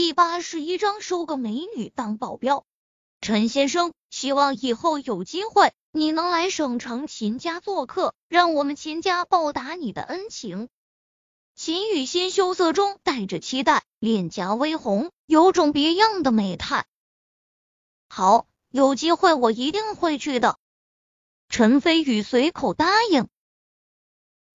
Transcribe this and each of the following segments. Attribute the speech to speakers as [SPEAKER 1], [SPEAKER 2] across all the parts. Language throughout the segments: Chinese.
[SPEAKER 1] 第八十一章收个美女当保镖。陈先生，希望以后有机会你能来省城秦家做客，让我们秦家报答你的恩情。秦雨欣羞涩中带着期待，脸颊微红，有种别样的美态。好，有机会我一定会去的。陈飞宇随口答应。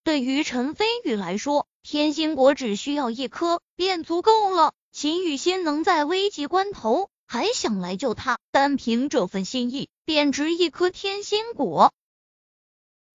[SPEAKER 1] 对于陈飞宇来说，天心果只需要一颗便足够了。秦雨欣能在危急关头还想来救他，单凭这份心意，便值一颗天心果。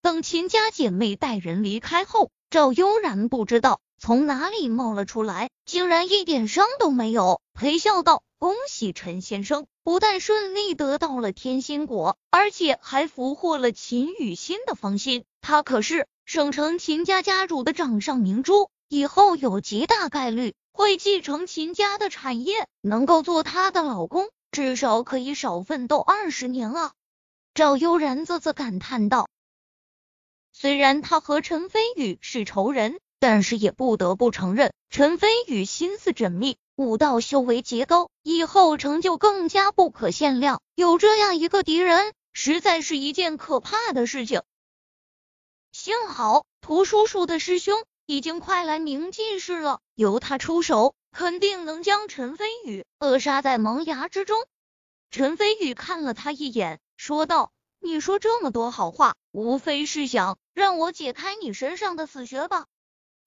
[SPEAKER 1] 等秦家姐妹带人离开后，赵悠然不知道从哪里冒了出来，竟然一点伤都没有，陪笑道：“恭喜陈先生，不但顺利得到了天心果，而且还俘获了秦雨欣的芳心。他可是省城秦家家主的掌上明珠，以后有极大概率。”会继承秦家的产业，能够做她的老公，至少可以少奋斗二十年啊！赵悠然啧啧感叹道。虽然他和陈飞宇是仇人，但是也不得不承认，陈飞宇心思缜密，武道修为极高，以后成就更加不可限量。有这样一个敌人，实在是一件可怕的事情。幸好涂叔叔的师兄。已经快来明记室了，由他出手，肯定能将陈飞宇扼杀在萌芽之中。陈飞宇看了他一眼，说道：“你说这么多好话，无非是想让我解开你身上的死穴吧？”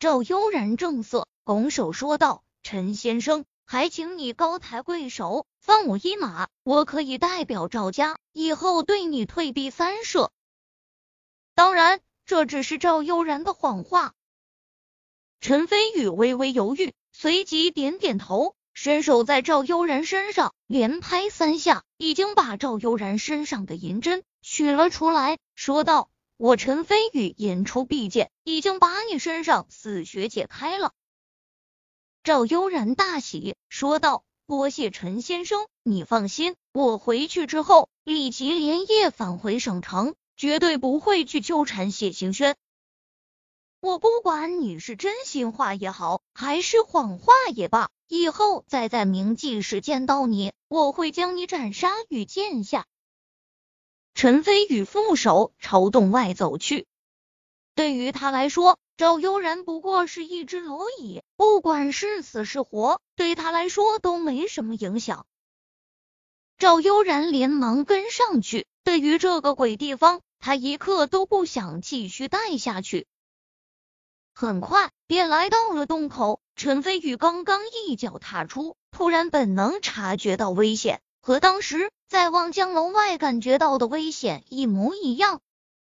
[SPEAKER 1] 赵悠然正色，拱手说道：“陈先生，还请你高抬贵手，放我一马，我可以代表赵家，以后对你退避三舍。”当然，这只是赵悠然的谎话。陈飞宇微微犹豫，随即点点头，伸手在赵悠然身上连拍三下，已经把赵悠然身上的银针取了出来，说道：“我陈飞宇言出必践，已经把你身上死穴解开了。”赵悠然大喜，说道：“多谢陈先生，你放心，我回去之后立即连夜返回省城，绝对不会去纠缠谢行轩。”我不管你是真心话也好，还是谎话也罢，以后再在明记时见到你，我会将你斩杀于剑下。陈飞宇负手朝洞外走去。对于他来说，赵悠然不过是一只蝼蚁，不管是死是活，对他来说都没什么影响。赵悠然连忙跟上去。对于这个鬼地方，他一刻都不想继续待下去。很快便来到了洞口，陈飞宇刚刚一脚踏出，突然本能察觉到危险，和当时在望江楼外感觉到的危险一模一样。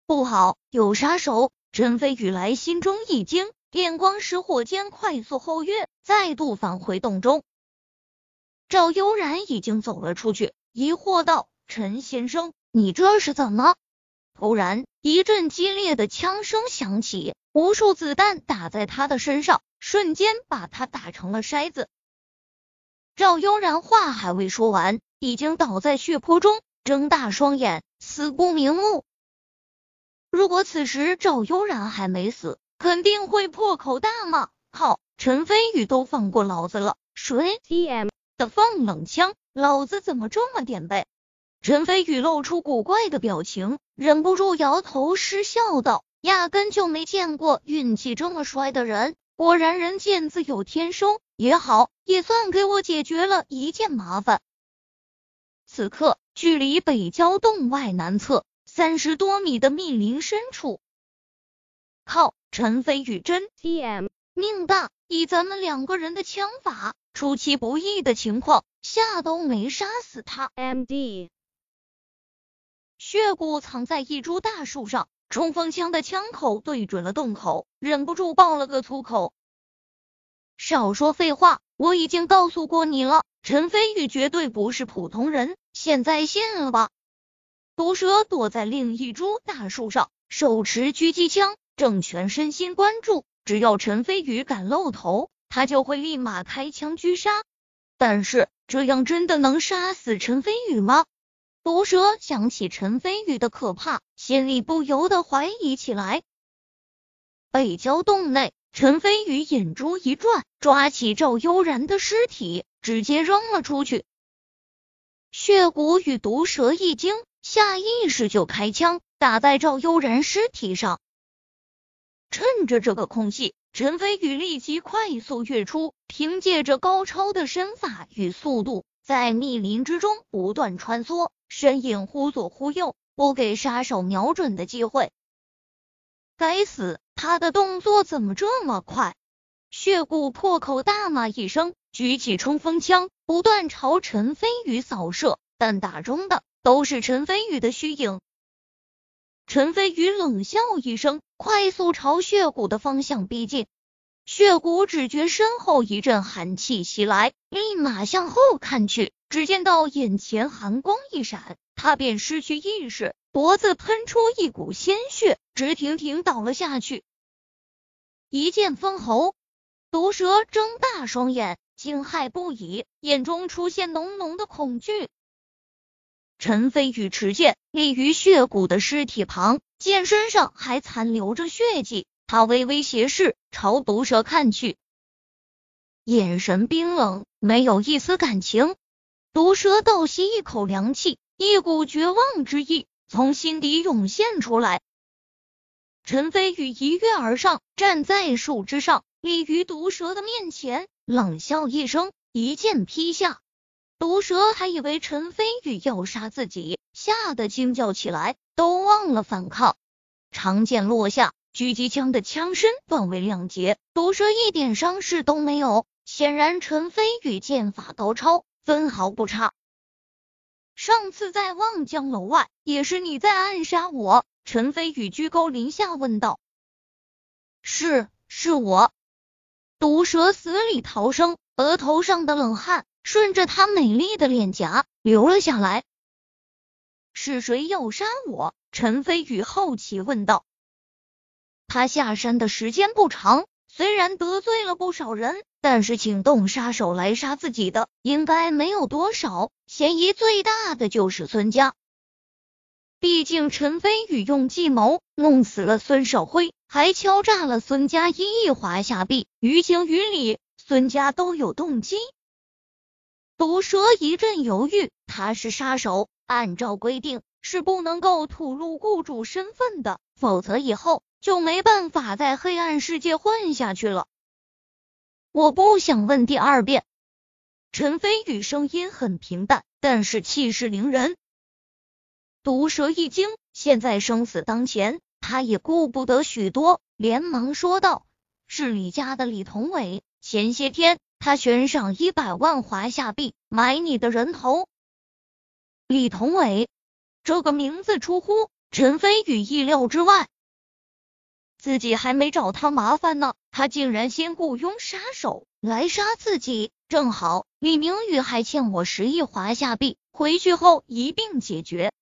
[SPEAKER 1] 不好，有杀手！陈飞宇来心中一惊，电光石火间快速后跃，再度返回洞中。赵悠然已经走了出去，疑惑道：“陈先生，你这是怎么？”突然，一阵激烈的枪声响起。无数子弹打在他的身上，瞬间把他打成了筛子。赵悠然话还未说完，已经倒在血泊中，睁大双眼，死不瞑目。如果此时赵悠然还没死，肯定会破口大骂：“靠，陈飞宇都放过老子了，谁
[SPEAKER 2] T M
[SPEAKER 1] 的放冷枪？老子怎么这么点背？”陈飞宇露出古怪的表情，忍不住摇头失笑道。压根就没见过运气这么衰的人，果然人贱自有天收。也好，也算给我解决了一件麻烦。此刻，距离北郊洞外南侧三十多米的密林深处，靠，陈飞宇真
[SPEAKER 2] T M
[SPEAKER 1] 命大！以咱们两个人的枪法，出其不意的情况下都没杀死他。
[SPEAKER 2] M D
[SPEAKER 1] 血骨藏在一株大树上。冲锋枪的枪口对准了洞口，忍不住爆了个粗口。少说废话，我已经告诉过你了，陈飞宇绝对不是普通人，现在信了吧？毒蛇躲在另一株大树上，手持狙击枪，正全身心关注。只要陈飞宇敢露头，他就会立马开枪狙杀。但是这样真的能杀死陈飞宇吗？毒蛇想起陈飞宇的可怕，心里不由得怀疑起来。北郊洞内，陈飞宇眼珠一转，抓起赵悠然的尸体，直接扔了出去。血骨与毒蛇一惊，下意识就开枪打在赵悠然尸体上。趁着这个空隙，陈飞宇立即快速跃出，凭借着高超的身法与速度，在密林之中不断穿梭，身影忽左忽右，不给杀手瞄准的机会。该死，他的动作怎么这么快？血骨破口大骂一声，举起冲锋枪，不断朝陈飞宇扫射，但打中的都是陈飞宇的虚影。陈飞宇冷笑一声，快速朝血骨的方向逼近。血骨只觉身后一阵寒气袭来，立马向后看去，只见到眼前寒光一闪，他便失去意识，脖子喷出一股鲜血，直挺挺倒了下去。一剑封喉，毒蛇睁大双眼，惊骇不已，眼中出现浓浓的恐惧。陈飞宇持剑立于血骨的尸体旁，剑身上还残留着血迹。他微微斜视，朝毒蛇看去，眼神冰冷，没有一丝感情。毒蛇倒吸一口凉气，一股绝望之意从心底涌现出来。陈飞宇一跃而上，站在树枝上，立于毒蛇的面前，冷笑一声，一剑劈下。毒蛇还以为陈飞宇要杀自己，吓得惊叫起来，都忘了反抗。长剑落下，狙击枪的枪身断为两截，毒蛇一点伤势都没有。显然陈飞宇剑法高超，分毫不差。上次在望江楼外，也是你在暗杀我？陈飞宇居高临下问道。是，是我。毒蛇死里逃生，额头上的冷汗。顺着她美丽的脸颊流了下来。是谁要杀我？陈飞宇好奇问道。他下山的时间不长，虽然得罪了不少人，但是请动杀手来杀自己的应该没有多少。嫌疑最大的就是孙家，毕竟陈飞宇用计谋弄死了孙少辉，还敲诈了孙家一亿华夏币，于情于理，孙家都有动机。毒蛇一阵犹豫，他是杀手，按照规定是不能够吐露雇主身份的，否则以后就没办法在黑暗世界混下去了。我不想问第二遍。陈飞宇声音很平淡，但是气势凌人。毒蛇一惊，现在生死当前，他也顾不得许多，连忙说道：“是李家的李同伟，前些天。”他悬赏一百万华夏币买你的人头，李同伟这个名字出乎陈飞宇意料之外，自己还没找他麻烦呢，他竟然先雇佣杀手来杀自己。正好李明宇还欠我十亿华夏币，回去后一并解决。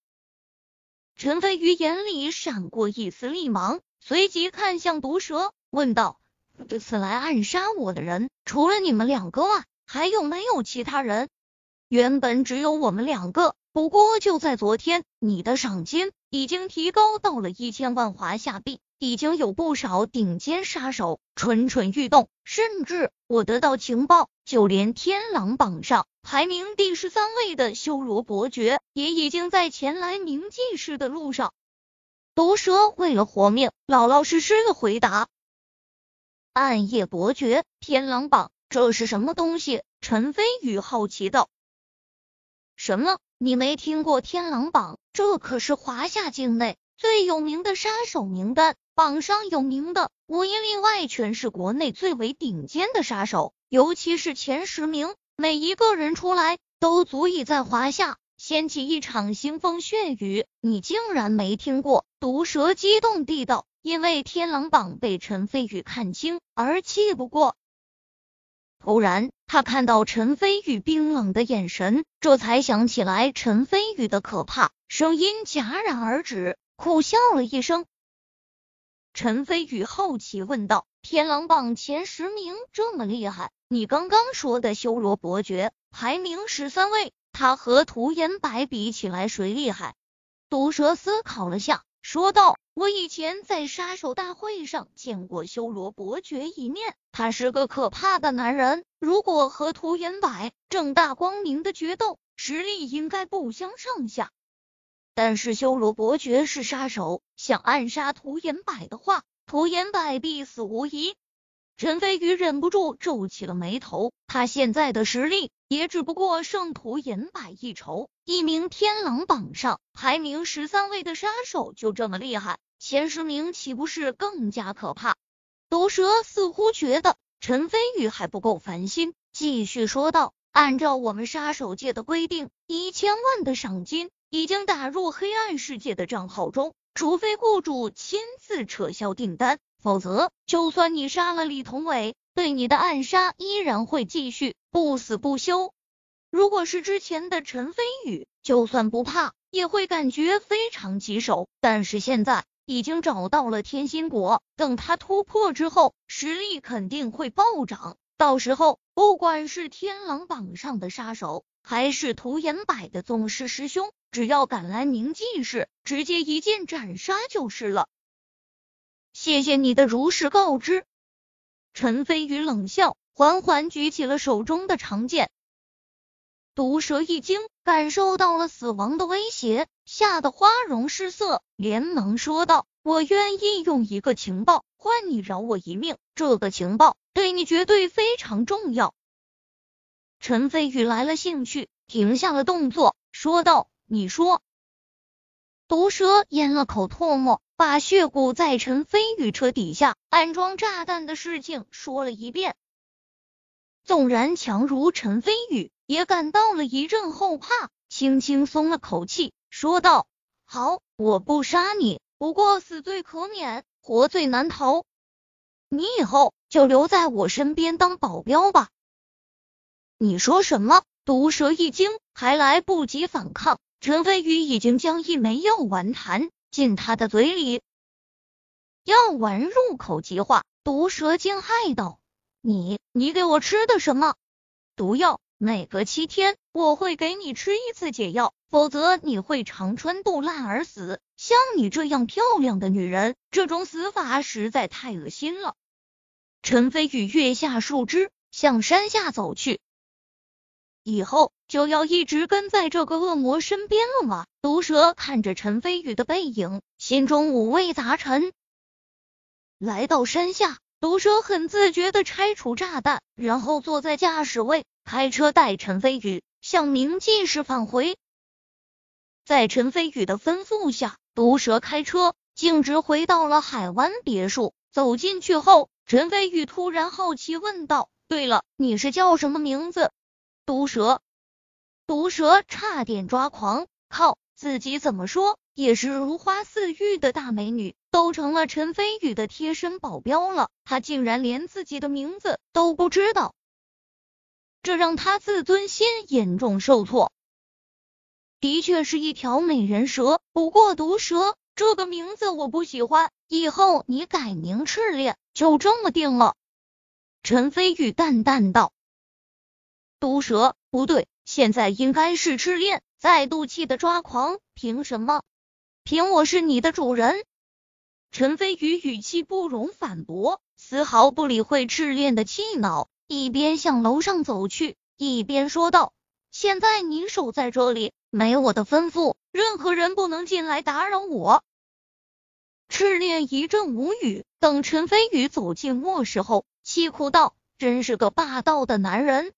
[SPEAKER 1] 陈飞宇眼里闪过一丝厉芒，随即看向毒蛇，问道。这次来暗杀我的人，除了你们两个外，还有没有其他人？原本只有我们两个，不过就在昨天，你的赏金已经提高到了一千万华夏币，已经有不少顶尖杀手蠢蠢欲动。甚至我得到情报，就连天狼榜上排名第十三位的修罗伯爵，也已经在前来冥祭师的路上。毒蛇为了活命，老老实实的回答。暗夜伯爵，天狼榜，这是什么东西？陈飞宇好奇道。什么？你没听过天狼榜？这可是华夏境内最有名的杀手名单，榜上有名的无一例外全是国内最为顶尖的杀手，尤其是前十名，每一个人出来都足以在华夏掀起一场腥风血雨。你竟然没听过？毒蛇激动地道。因为天狼榜被陈飞宇看清而气不过，突然他看到陈飞宇冰冷的眼神，这才想起来陈飞宇的可怕，声音戛然而止，苦笑了一声。陈飞宇好奇问道：“天狼榜前十名这么厉害，你刚刚说的修罗伯爵排名十三位，他和涂延白比起来谁厉害？”毒蛇思考了下。说道：“我以前在杀手大会上见过修罗伯爵一面，他是个可怕的男人。如果和涂延柏正大光明的决斗，实力应该不相上下。但是修罗伯爵是杀手，想暗杀涂延柏的话，涂延柏必死无疑。”陈飞宇忍不住皱起了眉头，他现在的实力也只不过胜屠延柏一筹。一名天狼榜上排名十三位的杀手就这么厉害，前十名岂不是更加可怕？毒蛇似乎觉得陈飞宇还不够烦心，继续说道：“按照我们杀手界的规定，一千万的赏金已经打入黑暗世界的账号中，除非雇主亲自撤销订单。”否则，就算你杀了李同伟，对你的暗杀依然会继续，不死不休。如果是之前的陈飞宇，就算不怕，也会感觉非常棘手。但是现在已经找到了天心果，等他突破之后，实力肯定会暴涨。到时候，不管是天狼榜上的杀手，还是涂延柏的宗师师兄，只要敢来明记市，直接一剑斩杀就是了。谢谢你的如实告知。陈飞宇冷笑，缓缓举起了手中的长剑。毒蛇一惊，感受到了死亡的威胁，吓得花容失色，连忙说道：“我愿意用一个情报换你饶我一命，这个情报对你绝对非常重要。”陈飞宇来了兴趣，停下了动作，说道：“你说。”毒蛇咽了口唾沫。把血骨在陈飞宇车底下安装炸弹的事情说了一遍，纵然强如陈飞宇，也感到了一阵后怕，轻轻松了口气，说道：“好，我不杀你，不过死罪可免，活罪难逃。你以后就留在我身边当保镖吧。”你说什么？毒蛇一惊，还来不及反抗，陈飞宇已经将一枚药丸弹。进他的嘴里，药丸入口即化。毒蛇惊骇道：“你，你给我吃的什么毒药？每隔七天我会给你吃一次解药，否则你会肠穿肚烂而死。像你这样漂亮的女人，这种死法实在太恶心了。”陈飞宇跃下树枝，向山下走去。以后就要一直跟在这个恶魔身边了吗？毒蛇看着陈飞宇的背影，心中五味杂陈。来到山下，毒蛇很自觉的拆除炸弹，然后坐在驾驶位，开车带陈飞宇向明记市返回。在陈飞宇的吩咐下，毒蛇开车径直回到了海湾别墅。走进去后，陈飞宇突然好奇问道：“对了，你是叫什么名字？”毒蛇，毒蛇差点抓狂！靠，自己怎么说也是如花似玉的大美女，都成了陈飞宇的贴身保镖了，他竟然连自己的名字都不知道，这让他自尊心严重受挫。的确是一条美人蛇，不过毒蛇这个名字我不喜欢，以后你改名赤练，就这么定了。陈飞宇淡淡道。毒蛇不对，现在应该是赤练，再度气的抓狂。凭什么？凭我是你的主人？陈飞宇语气不容反驳，丝毫不理会赤练的气恼，一边向楼上走去，一边说道：“现在你守在这里，没我的吩咐，任何人不能进来打扰我。”赤练一阵无语，等陈飞宇走进卧室后，气哭道：“真是个霸道的男人。”